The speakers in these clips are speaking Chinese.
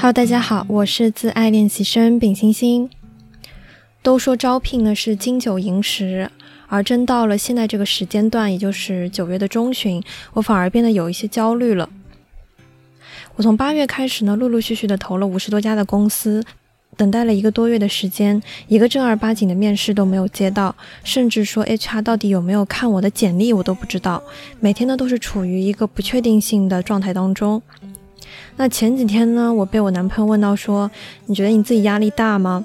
Hello，大家好，我是自爱练习生丙星星。都说招聘呢是金九银十，而真到了现在这个时间段，也就是九月的中旬，我反而变得有一些焦虑了。我从八月开始呢，陆陆续续的投了五十多家的公司，等待了一个多月的时间，一个正儿八经的面试都没有接到，甚至说 HR 到底有没有看我的简历，我都不知道。每天呢都是处于一个不确定性的状态当中。那前几天呢，我被我男朋友问到说：“你觉得你自己压力大吗？”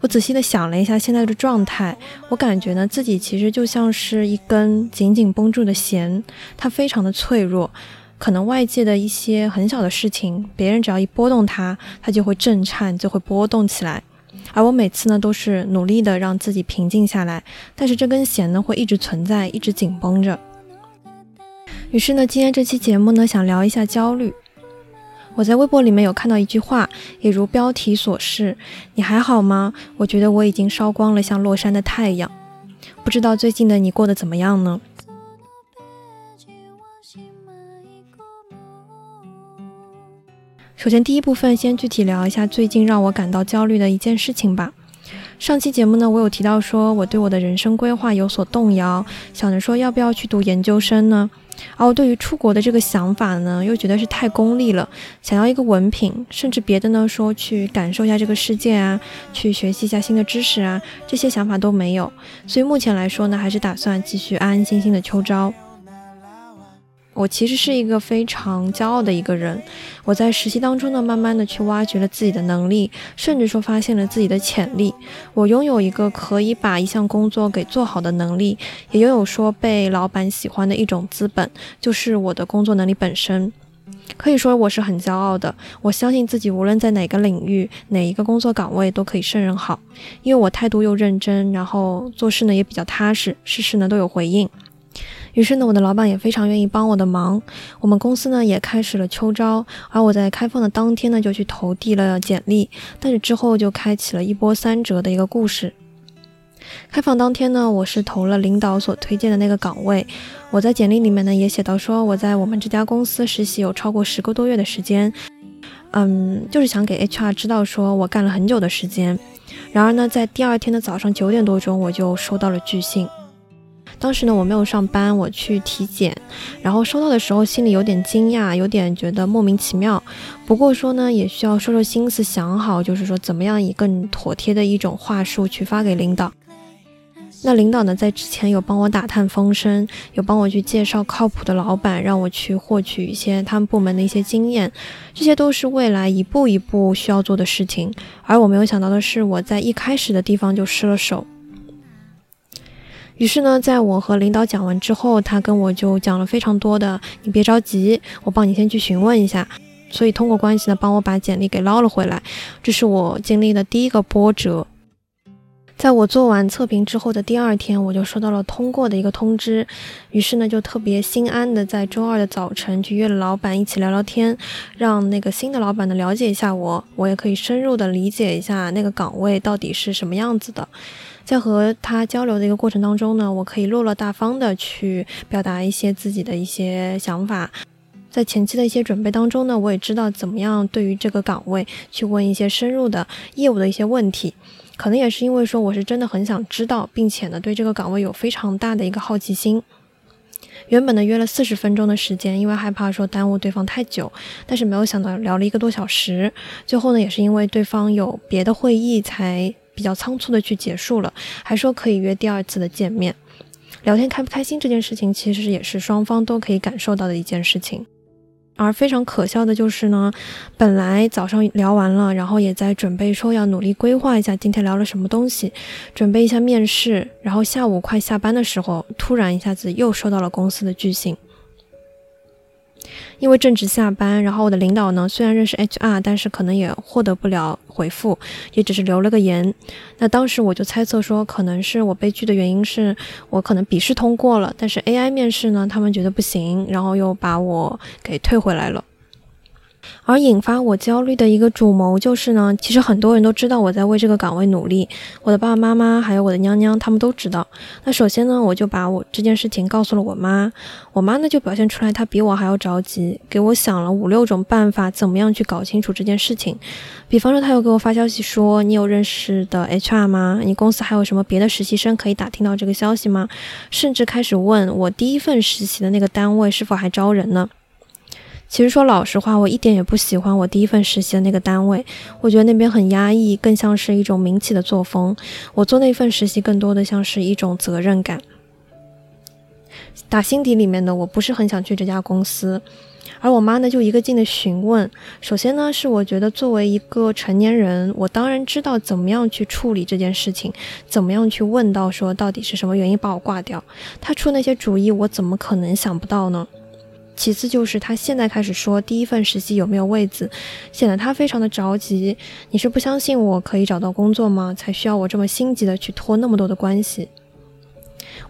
我仔细的想了一下现在的状态，我感觉呢自己其实就像是一根紧紧绷住的弦，它非常的脆弱，可能外界的一些很小的事情，别人只要一拨动它，它就会震颤，就会波动起来。而我每次呢都是努力的让自己平静下来，但是这根弦呢会一直存在，一直紧绷着。于是呢，今天这期节目呢想聊一下焦虑。我在微博里面有看到一句话，也如标题所示：“你还好吗？”我觉得我已经烧光了，像落山的太阳。不知道最近的你过得怎么样呢？首先，第一部分先具体聊一下最近让我感到焦虑的一件事情吧。上期节目呢，我有提到说我对我的人生规划有所动摇，想着说要不要去读研究生呢？而我对于出国的这个想法呢，又觉得是太功利了，想要一个文凭，甚至别的呢，说去感受一下这个世界啊，去学习一下新的知识啊，这些想法都没有。所以目前来说呢，还是打算继续安安心心的秋招。我其实是一个非常骄傲的一个人，我在实习当中呢，慢慢的去挖掘了自己的能力，甚至说发现了自己的潜力。我拥有一个可以把一项工作给做好的能力，也拥有说被老板喜欢的一种资本，就是我的工作能力本身。可以说我是很骄傲的，我相信自己无论在哪个领域、哪一个工作岗位都可以胜任好，因为我态度又认真，然后做事呢也比较踏实，事事呢都有回应。于是呢，我的老板也非常愿意帮我的忙。我们公司呢也开始了秋招，而我在开放的当天呢就去投递了简历。但是之后就开启了一波三折的一个故事。开放当天呢，我是投了领导所推荐的那个岗位。我在简历里面呢也写到说，我在我们这家公司实习有超过十个多月的时间。嗯，就是想给 HR 知道说我干了很久的时间。然而呢，在第二天的早上九点多钟，我就收到了拒信。当时呢，我没有上班，我去体检，然后收到的时候心里有点惊讶，有点觉得莫名其妙。不过说呢，也需要收收心思，想好就是说怎么样以更妥帖的一种话术去发给领导。那领导呢，在之前有帮我打探风声，有帮我去介绍靠谱的老板，让我去获取一些他们部门的一些经验，这些都是未来一步一步需要做的事情。而我没有想到的是，我在一开始的地方就失了手。于是呢，在我和领导讲完之后，他跟我就讲了非常多的，你别着急，我帮你先去询问一下。所以通过关系呢，帮我把简历给捞了回来。这是我经历的第一个波折。在我做完测评之后的第二天，我就收到了通过的一个通知。于是呢，就特别心安的在周二的早晨去约了老板一起聊聊天，让那个新的老板呢了解一下我，我也可以深入的理解一下那个岗位到底是什么样子的。在和他交流的一个过程当中呢，我可以落落大方的去表达一些自己的一些想法。在前期的一些准备当中呢，我也知道怎么样对于这个岗位去问一些深入的业务的一些问题。可能也是因为说我是真的很想知道，并且呢对这个岗位有非常大的一个好奇心。原本呢约了四十分钟的时间，因为害怕说耽误对方太久，但是没有想到聊了一个多小时。最后呢也是因为对方有别的会议才。比较仓促的去结束了，还说可以约第二次的见面，聊天开不开心这件事情，其实也是双方都可以感受到的一件事情。而非常可笑的就是呢，本来早上聊完了，然后也在准备说要努力规划一下今天聊了什么东西，准备一下面试，然后下午快下班的时候，突然一下子又收到了公司的拒信。因为正值下班，然后我的领导呢，虽然认识 HR，但是可能也获得不了回复，也只是留了个言。那当时我就猜测说，可能是我被拒的原因是我可能笔试通过了，但是 AI 面试呢，他们觉得不行，然后又把我给退回来了。而引发我焦虑的一个主谋就是呢，其实很多人都知道我在为这个岗位努力，我的爸爸妈妈还有我的娘娘他们都知道。那首先呢，我就把我这件事情告诉了我妈，我妈呢就表现出来她比我还要着急，给我想了五六种办法，怎么样去搞清楚这件事情。比方说，她又给我发消息说：“你有认识的 HR 吗？你公司还有什么别的实习生可以打听到这个消息吗？”甚至开始问我第一份实习的那个单位是否还招人呢？其实说老实话，我一点也不喜欢我第一份实习的那个单位，我觉得那边很压抑，更像是一种民企的作风。我做那份实习更多的像是一种责任感。打心底里面的我不是很想去这家公司，而我妈呢就一个劲的询问。首先呢是我觉得作为一个成年人，我当然知道怎么样去处理这件事情，怎么样去问到说到底是什么原因把我挂掉。他出那些主意，我怎么可能想不到呢？其次就是他现在开始说第一份实习有没有位子，显得他非常的着急。你是不相信我可以找到工作吗？才需要我这么心急的去拖那么多的关系？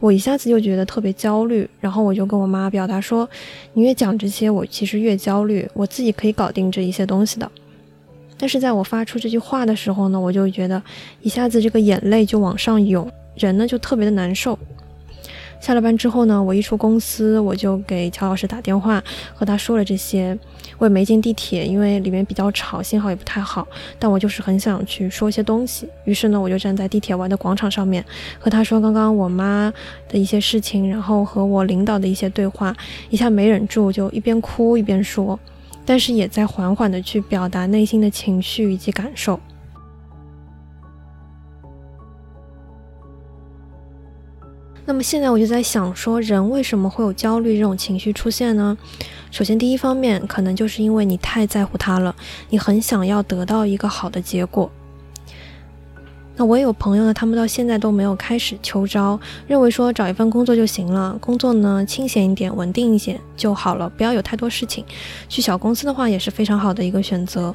我一下子就觉得特别焦虑，然后我就跟我妈表达说，你越讲这些，我其实越焦虑，我自己可以搞定这一些东西的。但是在我发出这句话的时候呢，我就觉得一下子这个眼泪就往上涌，人呢就特别的难受。下了班之后呢，我一出公司，我就给乔老师打电话，和他说了这些。我也没进地铁，因为里面比较吵，信号也不太好。但我就是很想去说些东西，于是呢，我就站在地铁外的广场上面，和他说刚刚我妈的一些事情，然后和我领导的一些对话，一下没忍住，就一边哭一边说，但是也在缓缓的去表达内心的情绪以及感受。那么现在我就在想，说人为什么会有焦虑这种情绪出现呢？首先，第一方面可能就是因为你太在乎他了，你很想要得到一个好的结果。那我也有朋友呢，他们到现在都没有开始秋招，认为说找一份工作就行了，工作呢清闲一点、稳定一些就好了，不要有太多事情。去小公司的话也是非常好的一个选择。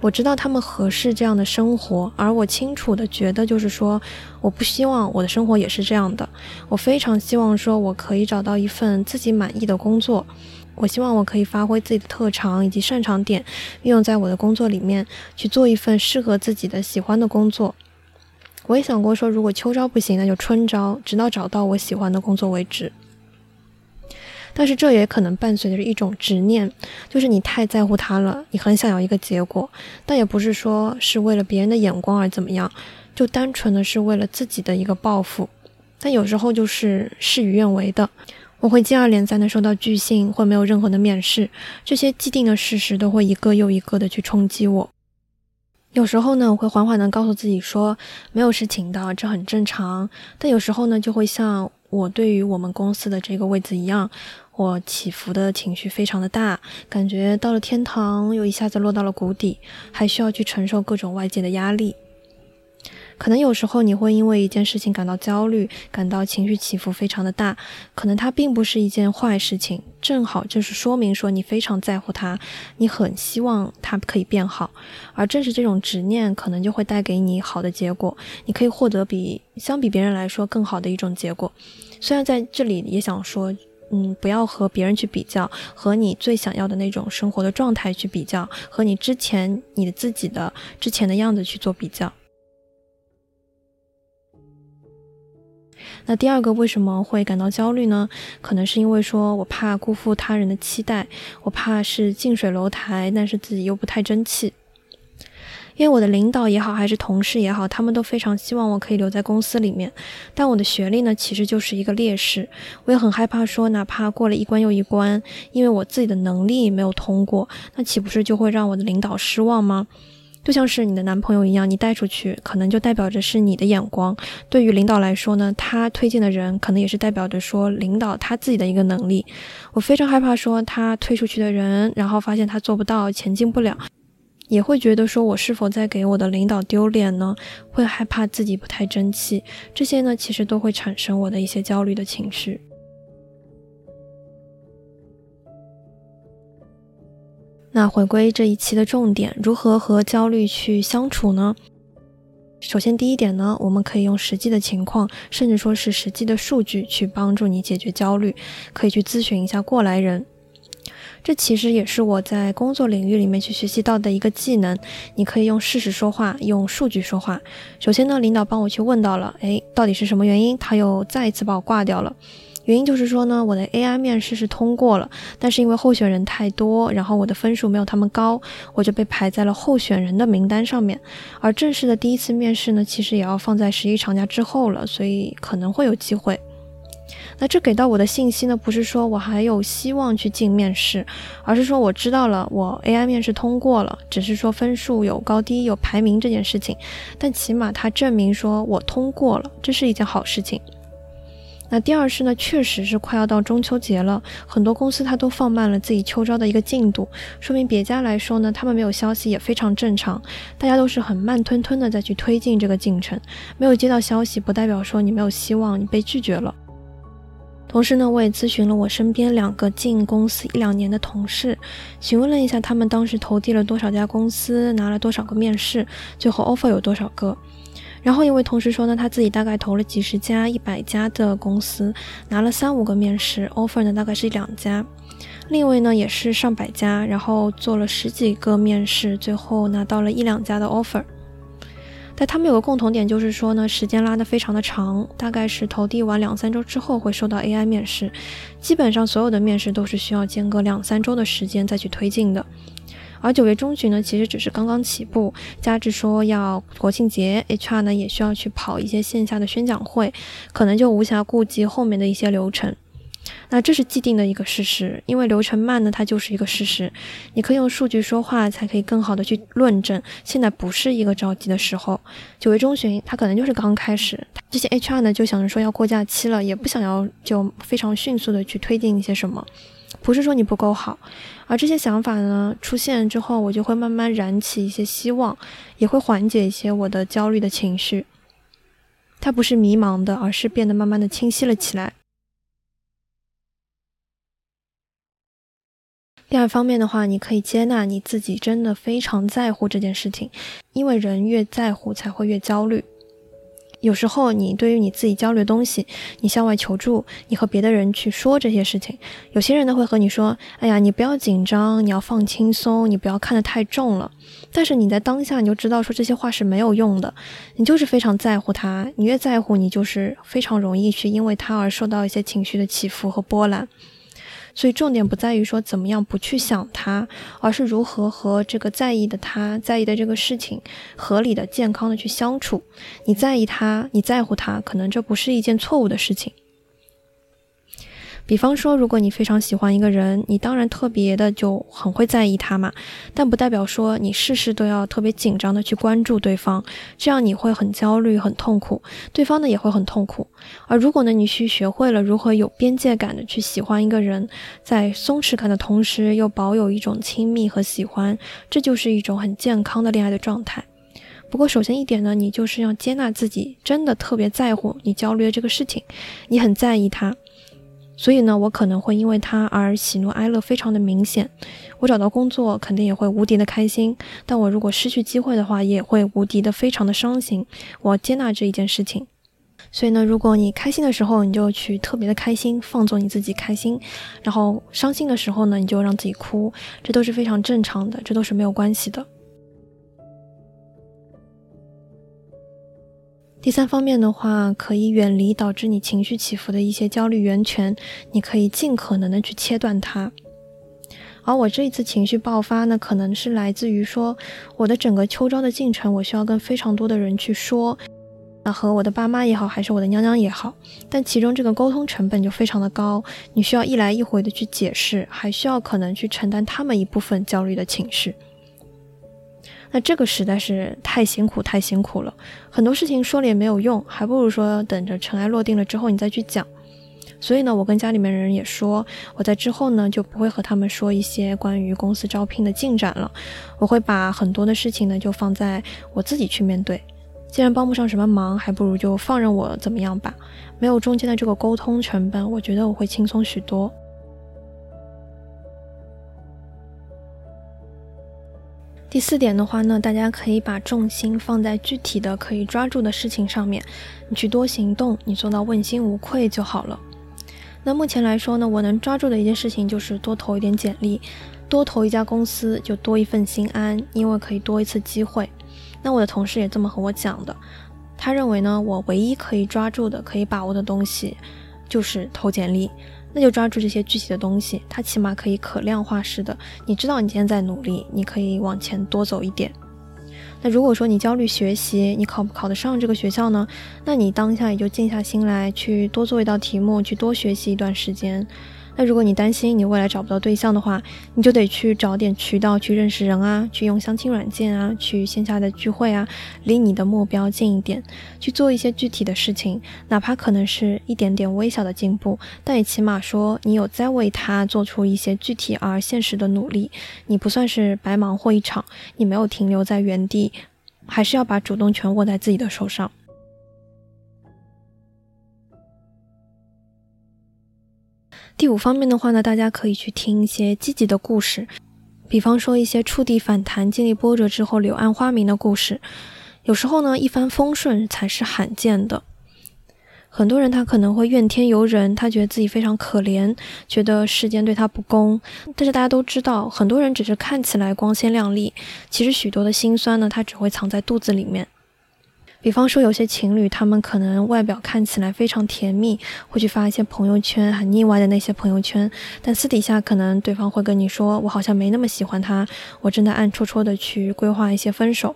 我知道他们合适这样的生活，而我清楚的觉得，就是说，我不希望我的生活也是这样的。我非常希望说，我可以找到一份自己满意的工作。我希望我可以发挥自己的特长以及擅长点，运用在我的工作里面，去做一份适合自己的喜欢的工作。我也想过说，如果秋招不行，那就春招，直到找到我喜欢的工作为止。但是这也可能伴随着一种执念，就是你太在乎他了，你很想要一个结果，但也不是说是为了别人的眼光而怎么样，就单纯的是为了自己的一个抱负。但有时候就是事与愿违的，我会接二连三的收到拒信，或没有任何的面试，这些既定的事实都会一个又一个的去冲击我。有时候呢，我会缓缓的告诉自己说没有事情的，这很正常。但有时候呢，就会像我对于我们公司的这个位置一样。我起伏的情绪非常的大，感觉到了天堂又一下子落到了谷底，还需要去承受各种外界的压力。可能有时候你会因为一件事情感到焦虑，感到情绪起伏非常的大，可能它并不是一件坏事情，正好就是说明说你非常在乎它，你很希望它可以变好，而正是这种执念，可能就会带给你好的结果，你可以获得比相比别人来说更好的一种结果。虽然在这里也想说。嗯，不要和别人去比较，和你最想要的那种生活的状态去比较，和你之前你的自己的之前的样子去做比较。那第二个为什么会感到焦虑呢？可能是因为说我怕辜负他人的期待，我怕是近水楼台，但是自己又不太争气。因为我的领导也好，还是同事也好，他们都非常希望我可以留在公司里面。但我的学历呢，其实就是一个劣势。我也很害怕说，哪怕过了一关又一关，因为我自己的能力没有通过，那岂不是就会让我的领导失望吗？就像是你的男朋友一样，你带出去，可能就代表着是你的眼光。对于领导来说呢，他推荐的人，可能也是代表着说领导他自己的一个能力。我非常害怕说，他推出去的人，然后发现他做不到，前进不了。也会觉得说，我是否在给我的领导丢脸呢？会害怕自己不太争气，这些呢，其实都会产生我的一些焦虑的情绪。那回归这一期的重点，如何和焦虑去相处呢？首先，第一点呢，我们可以用实际的情况，甚至说是实际的数据去帮助你解决焦虑，可以去咨询一下过来人。这其实也是我在工作领域里面去学习到的一个技能。你可以用事实说话，用数据说话。首先呢，领导帮我去问到了，诶，到底是什么原因？他又再一次把我挂掉了。原因就是说呢，我的 AI 面试是通过了，但是因为候选人太多，然后我的分数没有他们高，我就被排在了候选人的名单上面。而正式的第一次面试呢，其实也要放在十一长假之后了，所以可能会有机会。那这给到我的信息呢，不是说我还有希望去进面试，而是说我知道了我 AI 面试通过了，只是说分数有高低有排名这件事情，但起码它证明说我通过了，这是一件好事情。那第二是呢，确实是快要到中秋节了，很多公司它都放慢了自己秋招的一个进度，说明别家来说呢，他们没有消息也非常正常，大家都是很慢吞吞的在去推进这个进程，没有接到消息不代表说你没有希望，你被拒绝了。同时呢，我也咨询了我身边两个进公司一两年的同事，询问了一下他们当时投递了多少家公司，拿了多少个面试，最后 offer 有多少个。然后一位同事说呢，他自己大概投了几十家、一百家的公司，拿了三五个面试，offer 呢大概是两家。另一位呢也是上百家，然后做了十几个面试，最后拿到了一两家的 offer。但他们有个共同点，就是说呢，时间拉得非常的长，大概是投递完两三周之后会收到 AI 面试，基本上所有的面试都是需要间隔两三周的时间再去推进的。而九月中旬呢，其实只是刚刚起步，加之说要国庆节，HR 呢也需要去跑一些线下的宣讲会，可能就无暇顾及后面的一些流程。那这是既定的一个事实，因为流程慢呢，它就是一个事实。你可以用数据说话，才可以更好的去论证。现在不是一个着急的时候，九月中旬，它可能就是刚开始。这些 HR 呢就想着说要过假期了，也不想要就非常迅速的去推进一些什么。不是说你不够好，而这些想法呢出现之后，我就会慢慢燃起一些希望，也会缓解一些我的焦虑的情绪。它不是迷茫的，而是变得慢慢的清晰了起来。第二方面的话，你可以接纳你自己真的非常在乎这件事情，因为人越在乎才会越焦虑。有时候，你对于你自己焦虑的东西，你向外求助，你和别的人去说这些事情，有些人呢会和你说：“哎呀，你不要紧张，你要放轻松，你不要看得太重了。”但是你在当下，你就知道说这些话是没有用的，你就是非常在乎他，你越在乎，你就是非常容易去因为他而受到一些情绪的起伏和波澜。所以重点不在于说怎么样不去想他，而是如何和这个在意的他在意的这个事情合理的、健康的去相处。你在意他，你在乎他，可能这不是一件错误的事情。比方说，如果你非常喜欢一个人，你当然特别的就很会在意他嘛，但不代表说你事事都要特别紧张的去关注对方，这样你会很焦虑、很痛苦，对方呢也会很痛苦。而如果呢，你去学会了如何有边界感的去喜欢一个人，在松弛感的同时又保有一种亲密和喜欢，这就是一种很健康的恋爱的状态。不过，首先一点呢，你就是要接纳自己真的特别在乎你焦虑的这个事情，你很在意他。所以呢，我可能会因为他而喜怒哀乐非常的明显。我找到工作肯定也会无敌的开心，但我如果失去机会的话，也会无敌的非常的伤心。我接纳这一件事情。所以呢，如果你开心的时候，你就去特别的开心，放纵你自己开心；然后伤心的时候呢，你就让自己哭，这都是非常正常的，这都是没有关系的。第三方面的话，可以远离导致你情绪起伏的一些焦虑源泉，你可以尽可能的去切断它。而我这一次情绪爆发呢，可能是来自于说我的整个秋招的进程，我需要跟非常多的人去说，那和我的爸妈也好，还是我的娘娘也好，但其中这个沟通成本就非常的高，你需要一来一回的去解释，还需要可能去承担他们一部分焦虑的情绪。那这个实在是太辛苦，太辛苦了。很多事情说了也没有用，还不如说等着尘埃落定了之后你再去讲。所以呢，我跟家里面人也说，我在之后呢就不会和他们说一些关于公司招聘的进展了。我会把很多的事情呢就放在我自己去面对。既然帮不上什么忙，还不如就放任我怎么样吧。没有中间的这个沟通成本，我觉得我会轻松许多。第四点的话呢，大家可以把重心放在具体的可以抓住的事情上面，你去多行动，你做到问心无愧就好了。那目前来说呢，我能抓住的一件事情就是多投一点简历，多投一家公司就多一份心安，因为可以多一次机会。那我的同事也这么和我讲的，他认为呢，我唯一可以抓住的、可以把握的东西就是投简历，那就抓住这些具体的东西，它起码可以可量化式的，你知道你今天在努力，你可以往前多走一点。那如果说你焦虑学习，你考不考得上这个学校呢？那你当下也就静下心来，去多做一道题目，去多学习一段时间。那如果你担心你未来找不到对象的话，你就得去找点渠道去认识人啊，去用相亲软件啊，去线下的聚会啊，离你的目标近一点，去做一些具体的事情，哪怕可能是一点点微小的进步，但也起码说你有在为他做出一些具体而现实的努力，你不算是白忙活一场，你没有停留在原地，还是要把主动权握在自己的手上。第五方面的话呢，大家可以去听一些积极的故事，比方说一些触地反弹、经历波折之后柳暗花明的故事。有时候呢，一帆风顺才是罕见的。很多人他可能会怨天尤人，他觉得自己非常可怜，觉得世间对他不公。但是大家都知道，很多人只是看起来光鲜亮丽，其实许多的辛酸呢，他只会藏在肚子里面。比方说，有些情侣，他们可能外表看起来非常甜蜜，会去发一些朋友圈，很腻歪的那些朋友圈，但私底下可能对方会跟你说：“我好像没那么喜欢他，我正在暗戳戳的去规划一些分手。”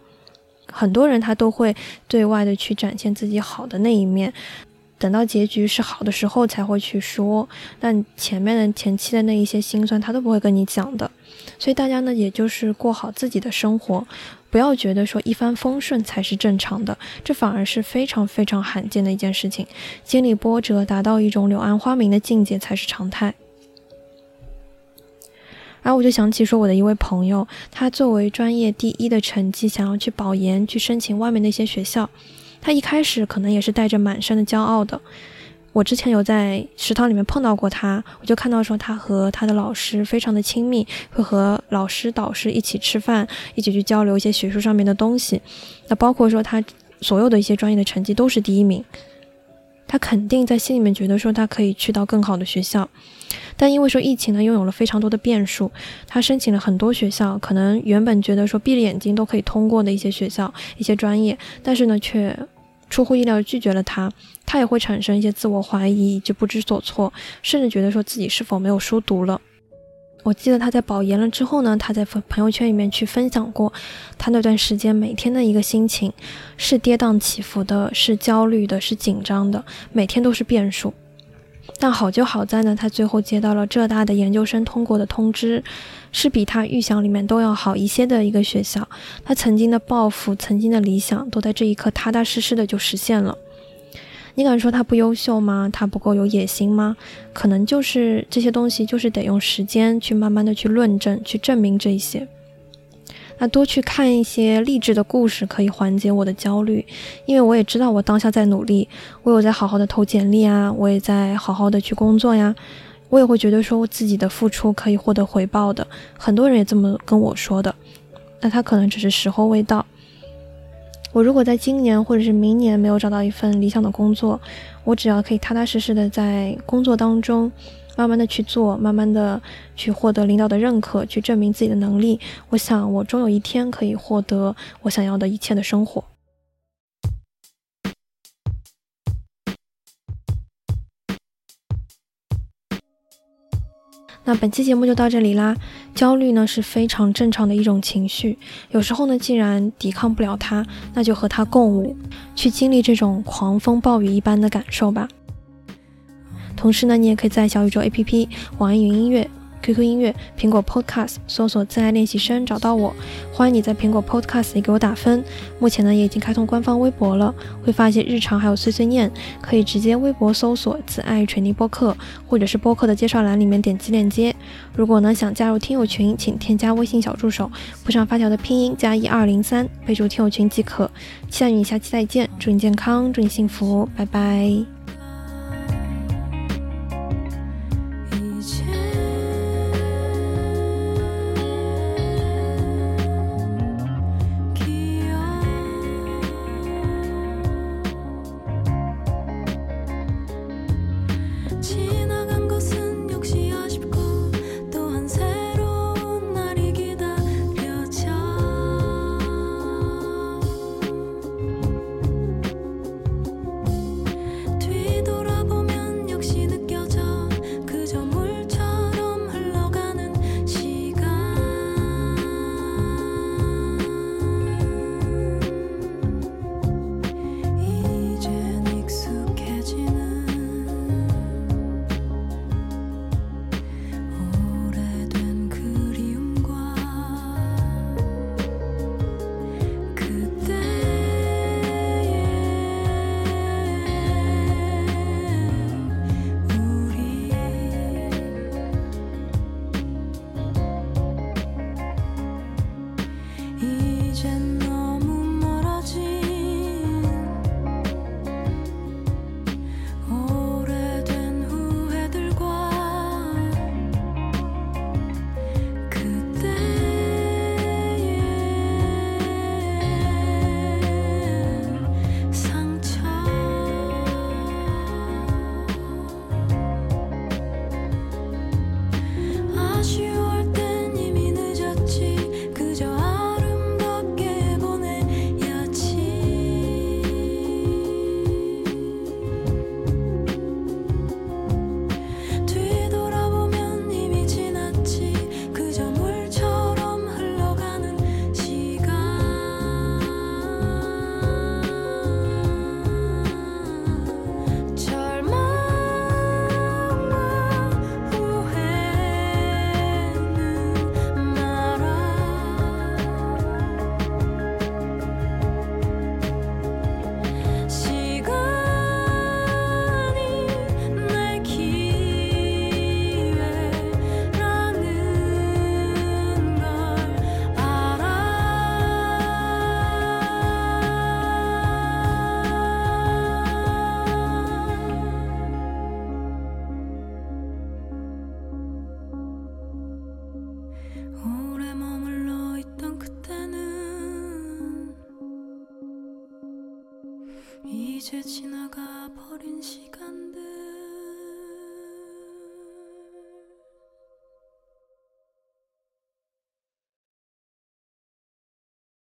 很多人他都会对外的去展现自己好的那一面，等到结局是好的时候才会去说，但前面的前期的那一些心酸，他都不会跟你讲的。所以大家呢，也就是过好自己的生活。不要觉得说一帆风顺才是正常的，这反而是非常非常罕见的一件事情。经历波折，达到一种柳暗花明的境界才是常态。然后我就想起说，我的一位朋友，他作为专业第一的成绩，想要去保研，去申请外面的一些学校，他一开始可能也是带着满身的骄傲的。我之前有在食堂里面碰到过他，我就看到说他和他的老师非常的亲密，会和老师导师一起吃饭，一起去交流一些学术上面的东西。那包括说他所有的一些专业的成绩都是第一名，他肯定在心里面觉得说他可以去到更好的学校，但因为说疫情呢，拥有了非常多的变数，他申请了很多学校，可能原本觉得说闭着眼睛都可以通过的一些学校、一些专业，但是呢却。出乎意料拒绝了他，他也会产生一些自我怀疑，就不知所措，甚至觉得说自己是否没有书读了。我记得他在保研了之后呢，他在朋友圈里面去分享过他那段时间每天的一个心情，是跌宕起伏的，是焦虑的，是紧张的，每天都是变数。但好就好在呢，他最后接到了浙大的研究生通过的通知，是比他预想里面都要好一些的一个学校。他曾经的抱负、曾经的理想，都在这一刻踏踏实实的就实现了。你敢说他不优秀吗？他不够有野心吗？可能就是这些东西，就是得用时间去慢慢的去论证、去证明这一些。那多去看一些励志的故事，可以缓解我的焦虑，因为我也知道我当下在努力，我有在好好的投简历啊，我也在好好的去工作呀，我也会觉得说我自己的付出可以获得回报的，很多人也这么跟我说的，那他可能只是时候未到。我如果在今年或者是明年没有找到一份理想的工作，我只要可以踏踏实实的在工作当中。慢慢的去做，慢慢的去获得领导的认可，去证明自己的能力。我想，我终有一天可以获得我想要的一切的生活。那本期节目就到这里啦。焦虑呢是非常正常的一种情绪，有时候呢，既然抵抗不了它，那就和它共舞，去经历这种狂风暴雨一般的感受吧。同时呢，你也可以在小宇宙 APP、网易云音乐、QQ 音乐、苹果 Podcast 搜索“自爱练习生”找到我。欢迎你在苹果 Podcast 里给我打分。目前呢，也已经开通官方微博了，会发一些日常还有碎碎念，可以直接微博搜索“自爱锤泥播客”，或者是播客的介绍栏里面点击链接。如果呢想加入听友群，请添加微信小助手，附上发条的拼音加一二零三，备注听友群即可。期待与你下期再见，祝你健康，祝你幸福，拜拜。